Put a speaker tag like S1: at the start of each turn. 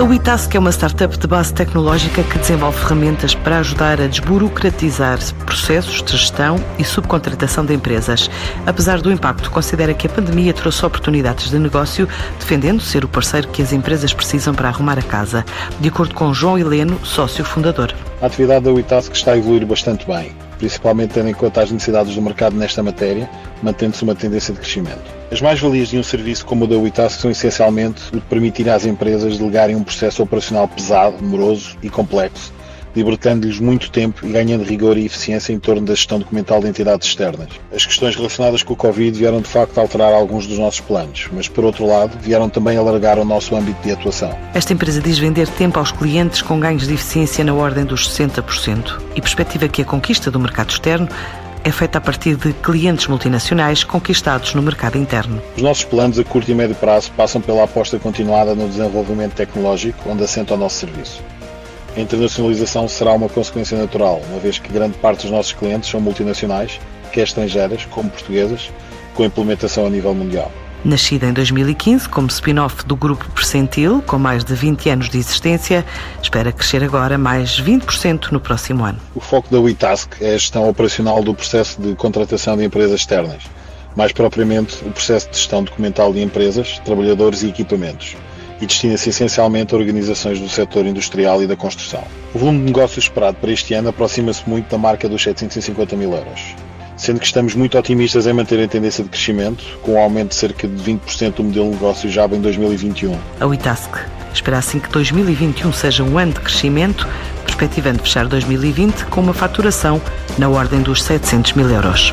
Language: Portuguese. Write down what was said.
S1: A WeTask é uma startup de base tecnológica que desenvolve ferramentas para ajudar a desburocratizar processos de gestão e subcontratação de empresas. Apesar do impacto, considera que a pandemia trouxe oportunidades de negócio, defendendo ser o parceiro que as empresas precisam para arrumar a casa, de acordo com João Heleno, sócio fundador.
S2: A atividade da WeTask está a evoluir bastante bem, principalmente tendo em conta as necessidades do mercado nesta matéria, mantendo-se uma tendência de crescimento. As mais-valias de um serviço como o da WeTask são essencialmente o de permitir às empresas delegarem um processo operacional pesado, moroso e complexo, libertando-lhes muito tempo e ganhando rigor e eficiência em torno da gestão documental de entidades externas. As questões relacionadas com o Covid vieram de facto alterar alguns dos nossos planos, mas por outro lado vieram também alargar o nosso âmbito de atuação.
S1: Esta empresa diz vender tempo aos clientes com ganhos de eficiência na ordem dos 60% e perspectiva que a conquista do mercado externo é feita a partir de clientes multinacionais conquistados no mercado interno.
S2: Os nossos planos a curto e médio prazo passam pela aposta continuada no desenvolvimento tecnológico, onde assenta o nosso serviço. A internacionalização será uma consequência natural, uma vez que grande parte dos nossos clientes são multinacionais, quer estrangeiras como portuguesas, com implementação a nível mundial.
S1: Nascida em 2015 como spin-off do Grupo Percentil, com mais de 20 anos de existência, espera crescer agora mais 20% no próximo ano.
S2: O foco da WeTask é a gestão operacional do processo de contratação de empresas externas, mais propriamente o processo de gestão documental de empresas, trabalhadores e equipamentos, e destina-se essencialmente a organizações do setor industrial e da construção. O volume de negócios esperado para este ano aproxima-se muito da marca dos 750 mil euros sendo que estamos muito otimistas em manter a tendência de crescimento, com um aumento de cerca de 20% do modelo de negócio já em 2021.
S1: A Witask espera assim que 2021 seja um ano de crescimento, perspectivando fechar 2020 com uma faturação na ordem dos 700 mil euros.